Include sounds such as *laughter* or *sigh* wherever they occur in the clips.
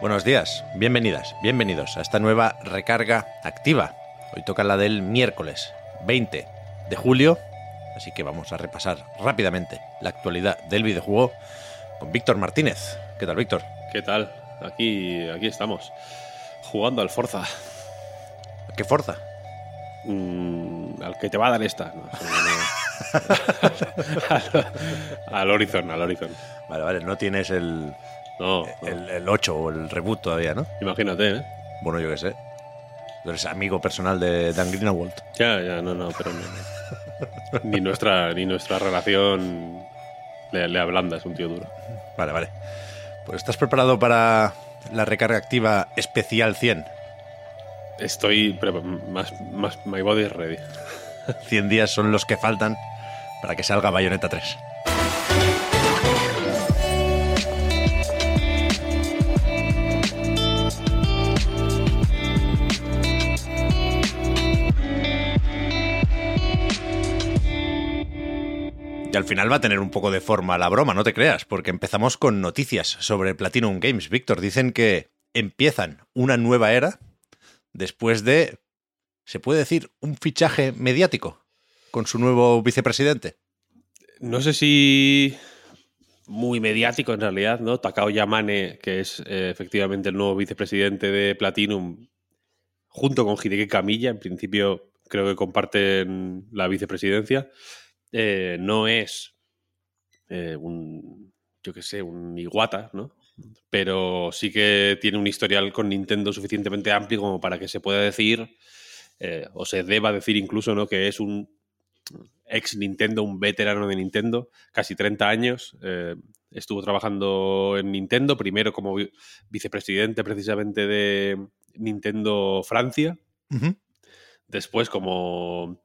Buenos días, bienvenidas, bienvenidos a esta nueva recarga activa. Hoy toca la del miércoles 20 de julio, así que vamos a repasar rápidamente la actualidad del videojuego con Víctor Martínez. ¿Qué tal, Víctor? ¿Qué tal? Aquí, aquí estamos, jugando al Forza. ¿Qué forza? Mm, al que te va a dar esta. No, *laughs* no. al Horizon, al Horizon. Vale, vale, no tienes el, No, no. el, el 8 o el reboot todavía, ¿no? imagínate, ¿eh? Bueno, yo qué sé. Tú eres amigo personal de Dan Greenwald. Ya, ya, no, no, pero no. ni nuestra, ni nuestra relación le, le ablanda, es un tío duro. Vale, vale. Pues estás preparado para la recarga activa especial 100. Estoy más, más, my body is ready. *laughs* 100 días son los que faltan para que salga Bayonetta 3. Y al final va a tener un poco de forma la broma, no te creas, porque empezamos con noticias sobre Platinum Games. Víctor, dicen que empiezan una nueva era después de, se puede decir, un fichaje mediático con su nuevo vicepresidente. No sé si muy mediático en realidad, ¿no? Takao Yamane, que es eh, efectivamente el nuevo vicepresidente de Platinum, junto con Hideki Kamiya, en principio creo que comparten la vicepresidencia, eh, no es eh, un, yo qué sé, un Iwata, ¿no? Pero sí que tiene un historial con Nintendo suficientemente amplio como para que se pueda decir, eh, o se deba decir incluso, ¿no? Que es un ex Nintendo, un veterano de Nintendo, casi 30 años. eh, estuvo trabajando en Nintendo, primero como vi- vicepresidente precisamente de Nintendo Francia, después como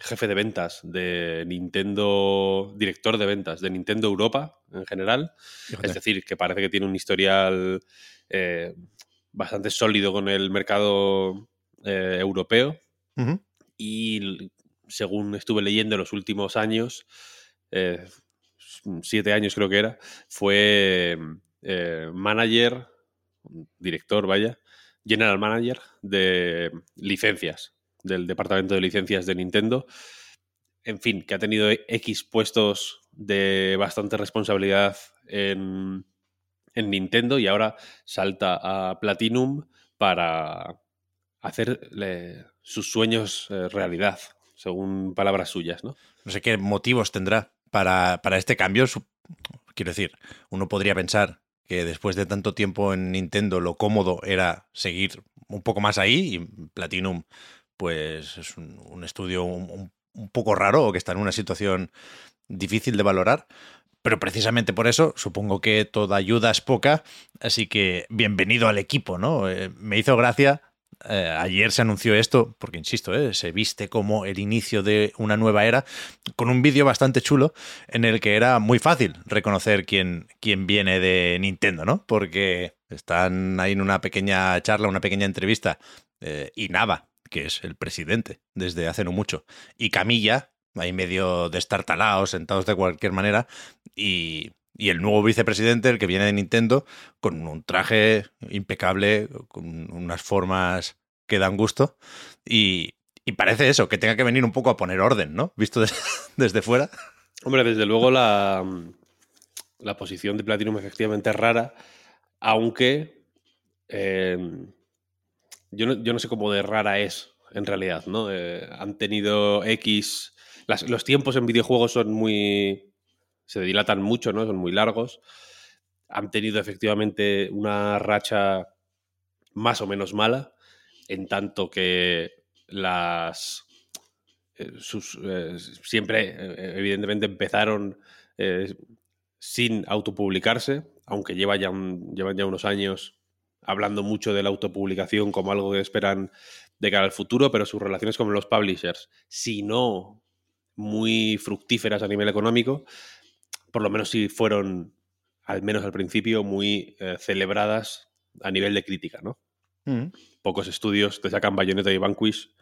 jefe de ventas de Nintendo, director de ventas de Nintendo Europa en general. Es decir, que parece que tiene un historial eh, bastante sólido con el mercado eh, europeo. Y según estuve leyendo en los últimos años, eh, siete años creo que era, fue manager, director, vaya, general manager de licencias, del departamento de licencias de Nintendo. En fin, que ha tenido X puestos de bastante responsabilidad en, en Nintendo y ahora salta a Platinum para hacer eh, sus sueños eh, realidad, según palabras suyas, ¿no? No sé qué motivos tendrá para, para este cambio. Quiero decir, uno podría pensar que después de tanto tiempo en Nintendo lo cómodo era seguir un poco más ahí y Platinum pues es un, estudio un, un- poco raro o que está en una situación difícil de valorar. Pero precisamente por eso supongo que toda ayuda es poca, así que bienvenido al equipo, ¿no? Eh, me hizo gracia eh, ayer se anunció esto, porque insisto, eh, se viste como el inicio de una nueva era, con un vídeo bastante chulo en el que era muy fácil reconocer quién, quién viene de Nintendo, ¿no? Porque están ahí en una pequeña charla, una pequeña entrevista, eh, Inaba, que es el presidente desde hace no mucho, y Camilla, ahí medio destartalados, sentados de cualquier manera, y, y el nuevo vicepresidente, el que viene de Nintendo, con un traje impecable, con unas formas que dan gusto, y, y parece eso, que tenga que venir un poco a poner orden, ¿no? Visto des- *laughs* desde fuera. Hombre, desde luego la, la posición de Platinum efectivamente rara, aunque eh, yo, no, yo no sé cómo de rara es en realidad, ¿no? Eh, han tenido X... los tiempos en videojuegos son muy... se dilatan mucho, ¿no? Son muy largos. Han tenido efectivamente una racha más o menos mala, en tanto que las... eh, sus, eh, siempre, evidentemente, empezaron sin autopublicarse, aunque lleva ya llevan ya unos años hablando mucho de la autopublicación como algo que esperan de cara al futuro, pero sus relaciones con los publishers, si no muy fructíferas a nivel económico, por lo menos si fueron, al menos al principio, muy eh, celebradas a nivel de crítica, ¿no? Mm. Pocos estudios te sacan Bayonetta y Vanquish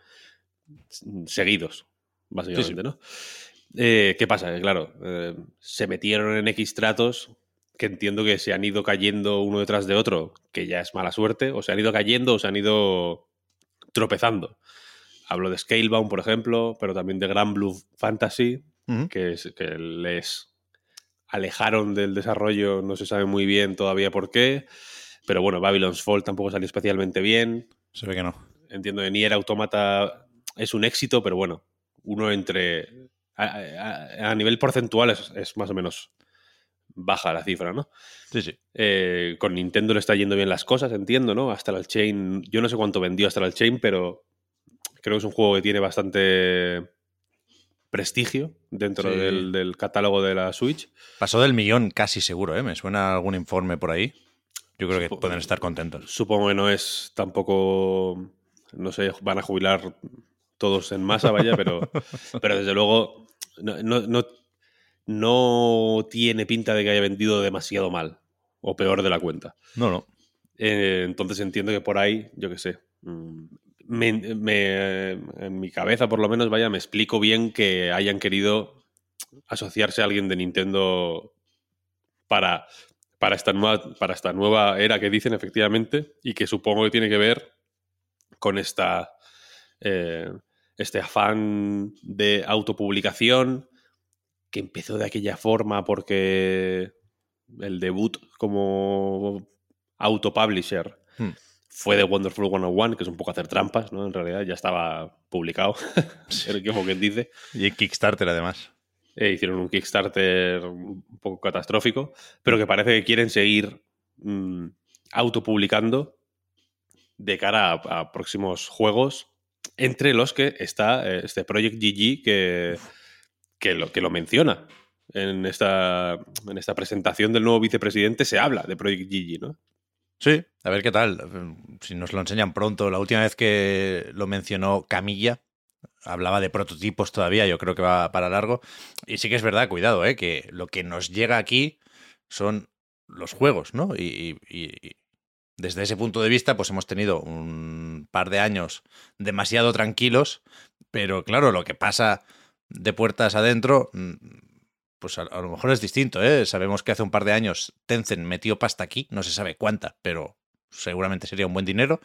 seguidos, básicamente, ¿no? Eh, ¿Qué pasa? claro, eh, se metieron en X tratos que entiendo que se han ido cayendo uno detrás de otro, que ya es mala suerte, o se han ido cayendo o se han ido tropezando. Hablo de Scalebound, por ejemplo, pero también de Grand Blue Fantasy, que, es, que les alejaron del desarrollo, no se sabe muy bien todavía por qué. Pero bueno, Babylon's Fall tampoco salió especialmente bien. Se ve que no. Entiendo que Nier Automata es un éxito, pero bueno, uno entre. A, nivel porcentual es, más o menos baja la cifra, ¿no? Sí, sí. Eh, con Nintendo le está yendo bien las cosas, entiendo, ¿no? Hasta el Chain. Yo no sé cuánto vendió hasta el Chain, pero creo que es un juego que tiene bastante prestigio dentro del, catálogo de la Switch. Pasó del millón casi seguro, ¿eh? Me suena algún informe por ahí. Yo creo que pueden estar contentos. Supongo que no es tampoco, no sé, van a jubilar todos en masa, vaya, pero, *laughs* pero desde luego no, no, tiene pinta de que haya vendido demasiado mal o peor de la cuenta. No, no. Eh, entonces entiendo que por ahí, yo qué sé, mm, me, en mi cabeza por lo menos, vaya, me explico bien que hayan querido asociarse a alguien de Nintendo para, para, esta nueva, para esta nueva era que dicen efectivamente y que supongo que tiene que ver con esta, eh, este afán de autopublicación que empezó de aquella forma porque el debut como autopublisher hmm fue de Wonderful 101, que es un poco hacer trampas, ¿no? En realidad ya estaba publicado, *laughs* como quien dice. Y Kickstarter además. Eh, hicieron un Kickstarter un poco catastrófico, pero que parece que quieren seguir mm, autopublicando de cara a, próximos juegos, entre los que está eh, este Project GG que, que, lo, que lo menciona. En esta, en esta presentación del nuevo vicepresidente se habla de Project GG, ¿no? Sí, a ver qué tal. Si nos lo enseñan pronto. La última vez que lo mencionó Camilla, hablaba de prototipos todavía, yo creo que va para largo. Y sí que es verdad, cuidado, ¿eh? que lo que nos llega aquí son los juegos, ¿no? Y, y, desde ese punto de vista, pues hemos tenido un par de años demasiado tranquilos, pero claro, lo que pasa de puertas adentro mm, pues a, lo mejor es distinto, ¿eh? Sabemos que hace un par de años Tencent metió pasta aquí, no se sabe cuánta, pero seguramente sería un buen dinero.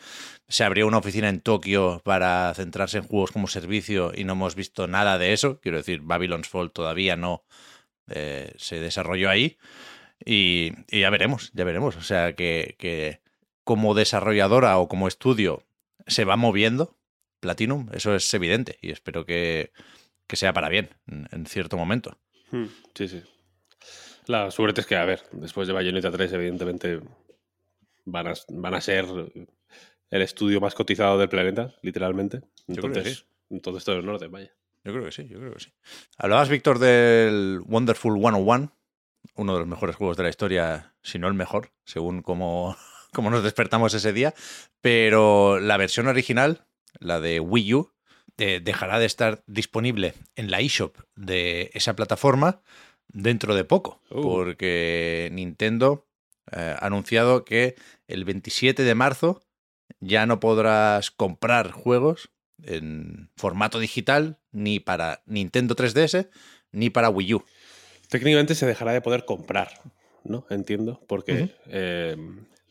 Se abrió una oficina en Tokio para centrarse en juegos como servicio y no hemos visto nada de eso. Quiero decir, Babylon's Fall todavía no eh, se desarrolló ahí. Y, ya veremos, ya veremos. O sea, que, como desarrolladora o como estudio se va moviendo Platinum, eso es evidente y espero que, sea para bien en cierto momento. Hmm, sí, sí. La suerte es que, a ver, después de Bayonetta 3, evidentemente van a, van a ser el estudio más cotizado del planeta, literalmente. Entonces, entonces todo es norte, vaya. Yo creo que sí, yo creo que sí. Hablabas, Víctor, del Wonderful 101, uno de los mejores juegos de la historia, si no el mejor, según cómo, *laughs* cómo nos despertamos ese día. Pero la versión original, la de Wii U, dejará de estar disponible en la eShop de esa plataforma dentro de poco, uh. porque Nintendo eh, ha anunciado que el 27 de marzo ya no podrás comprar juegos en formato digital ni para Nintendo 3DS ni para Wii U. Técnicamente se dejará de poder comprar, ¿no? Entiendo, porque eh,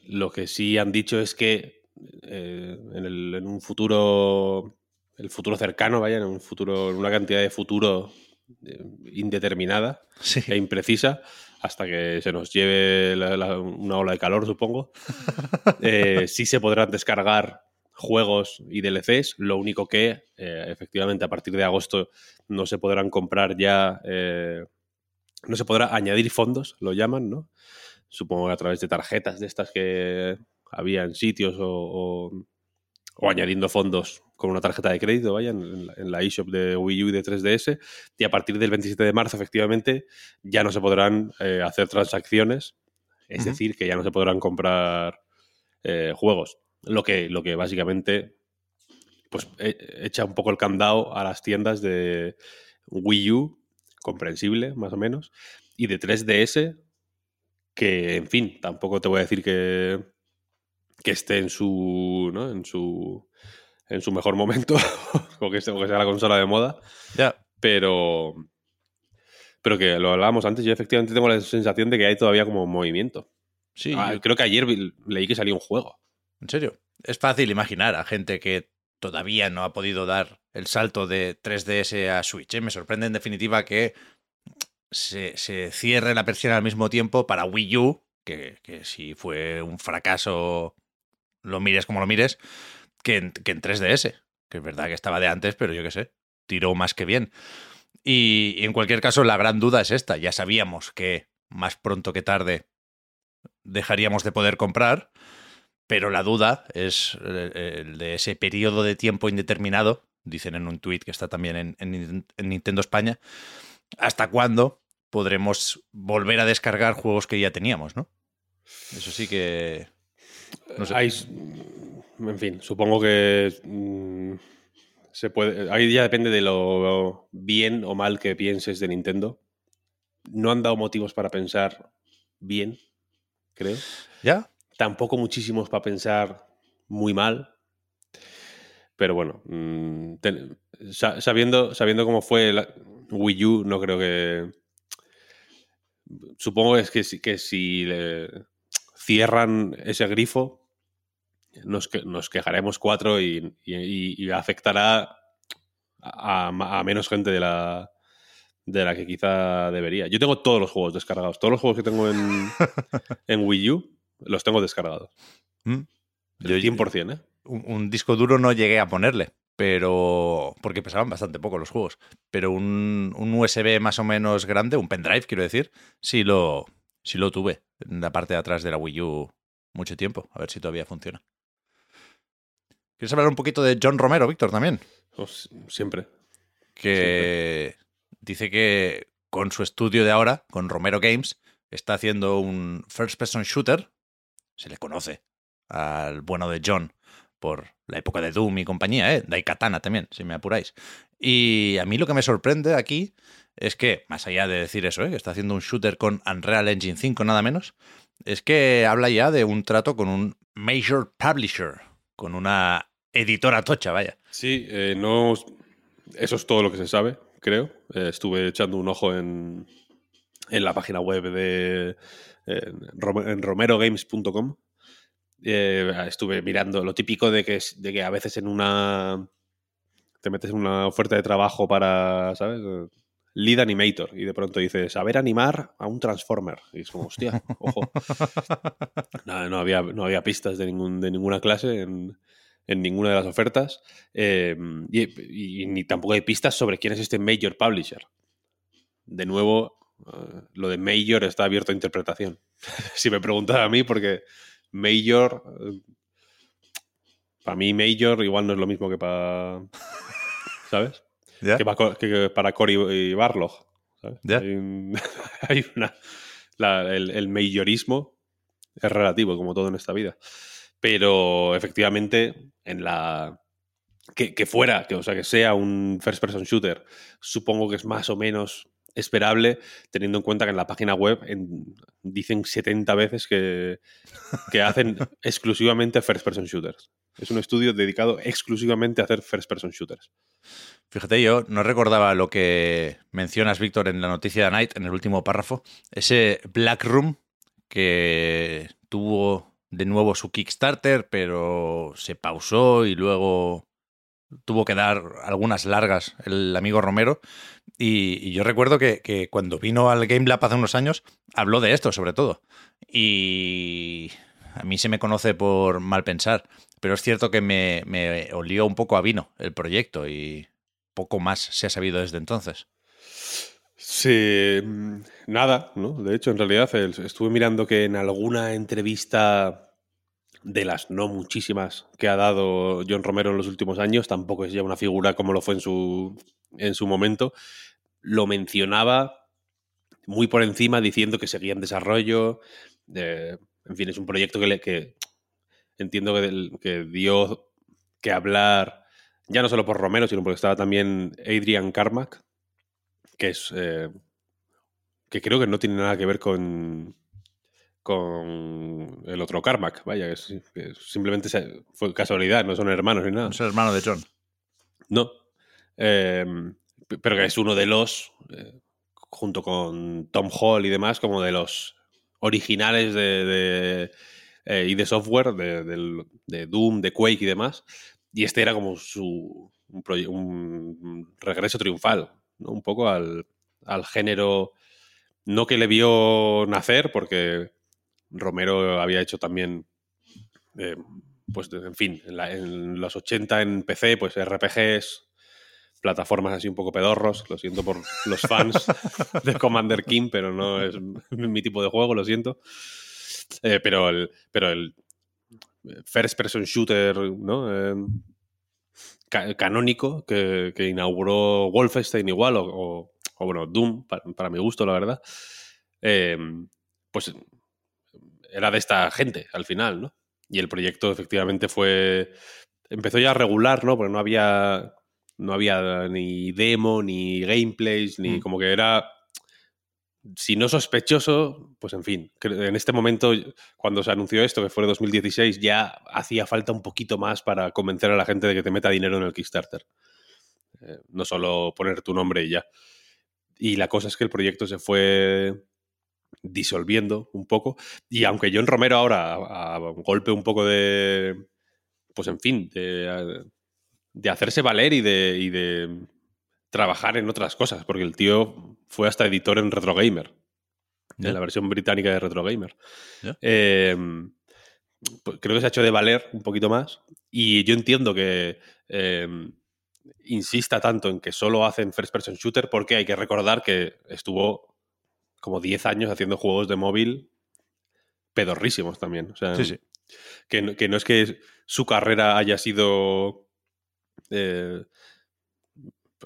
lo que sí han dicho es que eh, en, un futuro el futuro cercano, vaya, en un futuro, en una cantidad de futuro eh, indeterminada e imprecisa, hasta que se nos lleve una ola de calor, supongo. *laughs* Eh, sí se podrán descargar juegos y DLCs, lo único que eh, efectivamente a partir de agosto no se podrán comprar ya, no se podrá añadir fondos, lo llaman, ¿no? Supongo que a través de tarjetas de estas que había en sitios o o añadiendo fondos con una tarjeta de crédito, vaya, en, la eShop de Wii U y de 3DS. Y a partir del 27 de marzo, efectivamente, ya no se podrán eh, hacer transacciones, es decir, que ya no se podrán comprar eh, juegos. Lo que, lo que básicamente pues, e, echa un poco el candado a las tiendas de Wii U, comprensible, más o menos, y de 3DS, que, en fin, tampoco te voy a decir que, que esté en su, ¿no? en su en su mejor momento, *laughs* o que sea la consola de moda. Ya. Pero, pero que lo hablábamos antes, yo efectivamente tengo la sensación de que hay todavía como movimiento. Sí. Ah, creo que ayer leí que salió un juego. ¿En serio? Es fácil imaginar a gente que todavía no ha podido dar el salto de 3DS a Switch. ¿eh? Me sorprende en definitiva que se, cierre la persiana al mismo tiempo para Wii U, que, que si fue un fracaso, lo mires como lo mires, que en, que en 3DS, que es verdad que estaba de antes, pero yo qué sé, tiró más que bien. Y, en cualquier caso, la gran duda es esta. Ya sabíamos que más pronto que tarde dejaríamos de poder comprar, pero la duda es el, de ese periodo de tiempo indeterminado, dicen en un tuit que está también en, en, Nintendo España, hasta cuándo podremos volver a descargar juegos que ya teníamos, ¿no? Eso sí que... No sé en fin, supongo que mm, se puede. Ahí ya depende de lo bien o mal que pienses de Nintendo. No han dado motivos para pensar bien, creo. ¿Ya? Tampoco muchísimos para pensar muy mal. Pero bueno, mm, sabiendo, sabiendo cómo fue la Wii U, no creo que. Supongo es que, que si cierran ese grifo, nos, nos quejaremos cuatro y, afectará a, menos gente de la, de la que quizá debería. Yo tengo todos los juegos descargados. Todos los juegos que tengo en, *laughs* en Wii U los tengo descargados. Mm. El 100%, ¿eh? Un, disco duro no llegué a ponerle, pero. porque pesaban bastante poco los juegos. Pero un, un USB más o menos grande, un pendrive, quiero decir, sí lo, sí lo tuve en la parte de atrás de la Wii U mucho tiempo. A ver si todavía funciona. ¿Quieres hablar un poquito de John Romero, Víctor, también? Pues, siempre. Que dice que con su estudio de ahora, con Romero Games, está haciendo un first-person shooter. Se le conoce al bueno de John por la época de Doom y compañía, ¿eh? Daikatana también, si me apuráis. Y a mí lo que me sorprende aquí es que, más allá de decir eso, ¿eh? que está haciendo un shooter con Unreal Engine 5 nada menos, es que habla ya de un trato con un major publisher, con una editora tocha, vaya. Sí, eh, no. Eso es todo lo que se sabe, creo. Eh, estuve echando un ojo en, en la página web de en romerogames.com. Eh, estuve mirando lo típico de que, de que a veces en una. te metes en una oferta de trabajo para, ¿sabes? Lead Animator y de pronto dices, saber animar a un Transformer. Y es como, hostia, ojo. *laughs* no, no, había, no había pistas de, ningún, de ninguna clase en, en ninguna de las ofertas. Em, y, ni tampoco hay pistas sobre quién es este Major Publisher. De nuevo, eh, lo de Major está abierto a interpretación. *laughs* si me preguntaba a mí, porque Major. Eh, para mí, Major igual no es lo mismo que para. ¿Sabes? Que, para, Cory y Barlog. *laughs* Hay, una. el, el mayorismo es relativo, como todo en esta vida. Pero efectivamente, en la. Que, fuera, que, o sea, que sea un first person shooter, supongo que es más o menos esperable, teniendo en cuenta que en la página web dicen 70 veces que, que hacen *laughs* exclusivamente first person shooters. Es un estudio dedicado exclusivamente a hacer first person shooters. Fíjate, yo no recordaba lo que mencionas, Víctor, en la noticia de Night, en el último párrafo. Ese Black Room que tuvo de nuevo su Kickstarter, pero se pausó y luego tuvo que dar algunas largas el amigo Romero. Y, yo recuerdo que, cuando vino al Game Lab hace unos años, habló de esto sobre todo. Y a mí se me conoce por mal pensar, pero es cierto que me, me olió un poco a vino el proyecto y poco más se ha sabido desde entonces. Sí, nada, ¿no? De hecho, en realidad estuve mirando que en alguna entrevista de las no muchísimas que ha dado John Romero en los últimos años, tampoco es ya una figura como lo fue en su, en su momento. Lo mencionaba muy por encima diciendo que seguía en desarrollo. En fin, es un proyecto que, le, que entiendo que, que, dio que hablar, ya no solo por Romero, sino porque estaba también Adrian Carmack, que es. Eh, que creo que no tiene nada que ver con, con el otro Carmack, vaya, que, simplemente fue casualidad, no son hermanos ni nada. No es hermano de John. No. Em, pero que es uno de los, eh, junto con Tom Hall y demás, como de los originales de, eh, y de software, de, Doom, de Quake y demás. Y este era como su un, regreso triunfal, ¿no? un poco al, al género, no que le vio nacer, porque Romero había hecho también, eh, pues en fin, en, los 80 en PC, pues RPGs, plataformas así un poco pedorros, lo siento por los fans *laughs* de Commander King, pero no es mi tipo de juego, lo siento. Eh, pero el, pero el first person shooter, ¿no? Eh, canónico que, inauguró Wolfenstein igual, o, bueno, Doom, para, mi gusto, la verdad, pues era de esta gente al final, ¿no? Y el proyecto efectivamente fue. Empezó ya a regular, ¿no? Porque no había. No había ni demo, ni gameplays, ni mm. como que era. Si no sospechoso, pues en fin. En este momento, cuando se anunció esto, que fue en 2016, ya hacía falta un poquito más para convencer a la gente de que te meta dinero en el Kickstarter. Eh, no solo poner tu nombre y ya. Y la cosa es que el proyecto se fue disolviendo un poco. Y aunque John Romero ahora, a, golpe un poco de, pues en fin, de, de hacerse valer y de, y de, trabajar en otras cosas, porque el tío fue hasta editor en Retro Gamer, en la versión británica de Retro Gamer. Em, pues creo que se ha hecho de valer un poquito más y yo entiendo que... Em, insista tanto en que solo hacen first person shooter porque hay que recordar que estuvo como 10 años haciendo juegos de móvil pedorrísimos también. O sea, sí, sí. Que, no es que su carrera haya sido eh,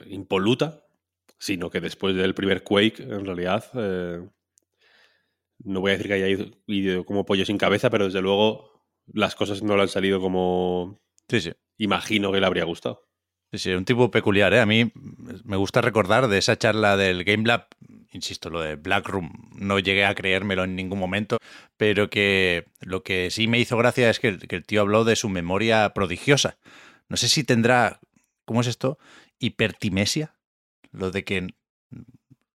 impoluta, sino que después del primer Quake, en realidad, eh, no voy a decir que haya ido, como pollo sin cabeza, pero desde luego las cosas no le han salido como sí, sí. imagino que le habría gustado. Sí, sí, un tipo peculiar, ¿eh? A mí me gusta recordar de esa charla del Game Lab insisto, lo de Black Room, no llegué a creérmelo en ningún momento, pero que lo que sí me hizo gracia es que, el tío habló de su memoria prodigiosa. No sé si tendrá, ¿cómo es esto? Hipertimesia, lo de que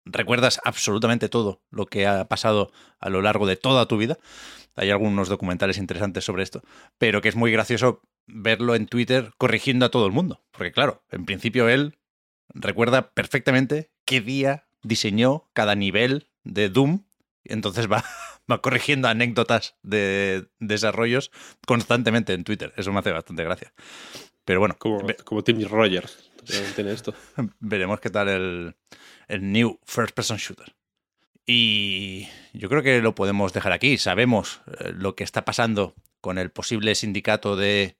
recuerdas absolutamente todo lo que ha pasado a lo largo de toda tu vida. Hay algunos documentales interesantes sobre esto, pero que es muy gracioso verlo en Twitter corrigiendo a todo el mundo, porque claro, en principio él recuerda perfectamente qué día diseñó cada nivel de Doom. Entonces va, *laughs* va corrigiendo anécdotas de desarrollos constantemente en Twitter. Eso me hace bastante gracia. Pero bueno. Como, como Tim Rogers. esto. *laughs* Veremos qué tal el, el New First Person Shooter. Y yo creo que lo podemos dejar aquí. Sabemos eh, lo que está pasando con el posible sindicato de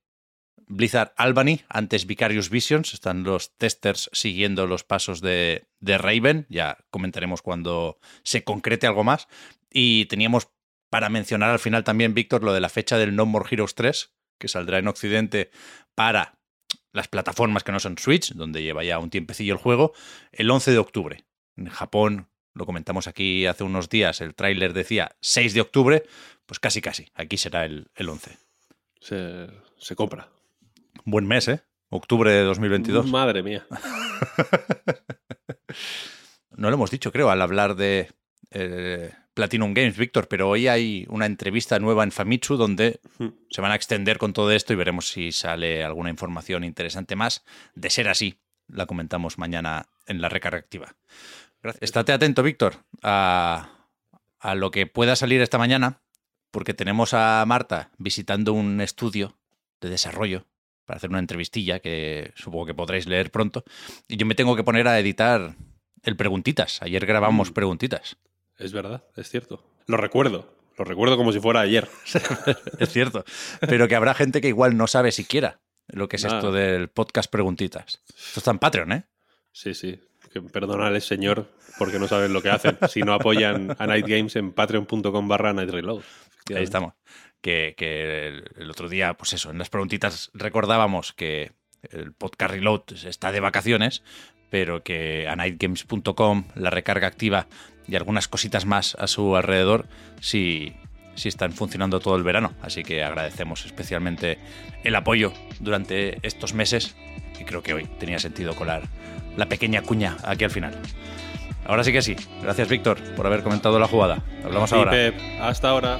Blizzard Albany, antes Vicarious Visions, están los testers siguiendo los pasos de, de Raven, ya comentaremos cuando se concrete algo más. Y teníamos para mencionar al final también, Víctor, lo de la fecha del No More Heroes 3, que saldrá en Occidente para las plataformas que no son Switch, donde lleva ya un tiempecillo el juego, el 11 de octubre. En Japón, lo comentamos aquí hace unos días, el tráiler decía 6 de octubre, pues casi casi, aquí será el, el 11. Se, se compra. Buen mes, ¿eh? Octubre de 2022. Madre mía. *laughs* no lo hemos dicho, creo, al hablar de eh, Platinum Games, Víctor, pero hoy hay una entrevista nueva en Famitsu donde hmm. se van a extender con todo esto y veremos si sale alguna información interesante más. De ser así, la comentamos mañana en la recarga activa. Gracias. Estate atento, Víctor, a, a lo que pueda salir esta mañana, porque tenemos a Marta visitando un estudio de desarrollo para hacer una entrevistilla que supongo que podréis leer pronto. Y yo me tengo que poner a editar el preguntitas. Ayer grabamos mm. preguntitas. Es verdad, es cierto. Lo recuerdo. Lo recuerdo como si fuera ayer. *laughs* es cierto. Pero que habrá gente que igual no sabe siquiera lo que es esto del podcast Preguntitas. Esto está en Patreon, ¿eh? Sí, sí. Que perdonarles, señor, porque no saben lo que hacen. Si no apoyan a Night Games en patreon.com barra Night Reload. Ahí estamos. Que, que el, el otro día, pues eso, en las preguntitas recordábamos que el podcast Reload está de vacaciones, pero que a nightgames.com, la recarga activa y algunas cositas más a su alrededor, sí, sí están funcionando todo el verano. Así que agradecemos especialmente el apoyo durante estos meses y creo que hoy tenía sentido colar la pequeña cuña aquí al final. Ahora sí que sí. Gracias, Víctor, por haber comentado la jugada. Hablamos Y ahora. Pep, hasta ahora.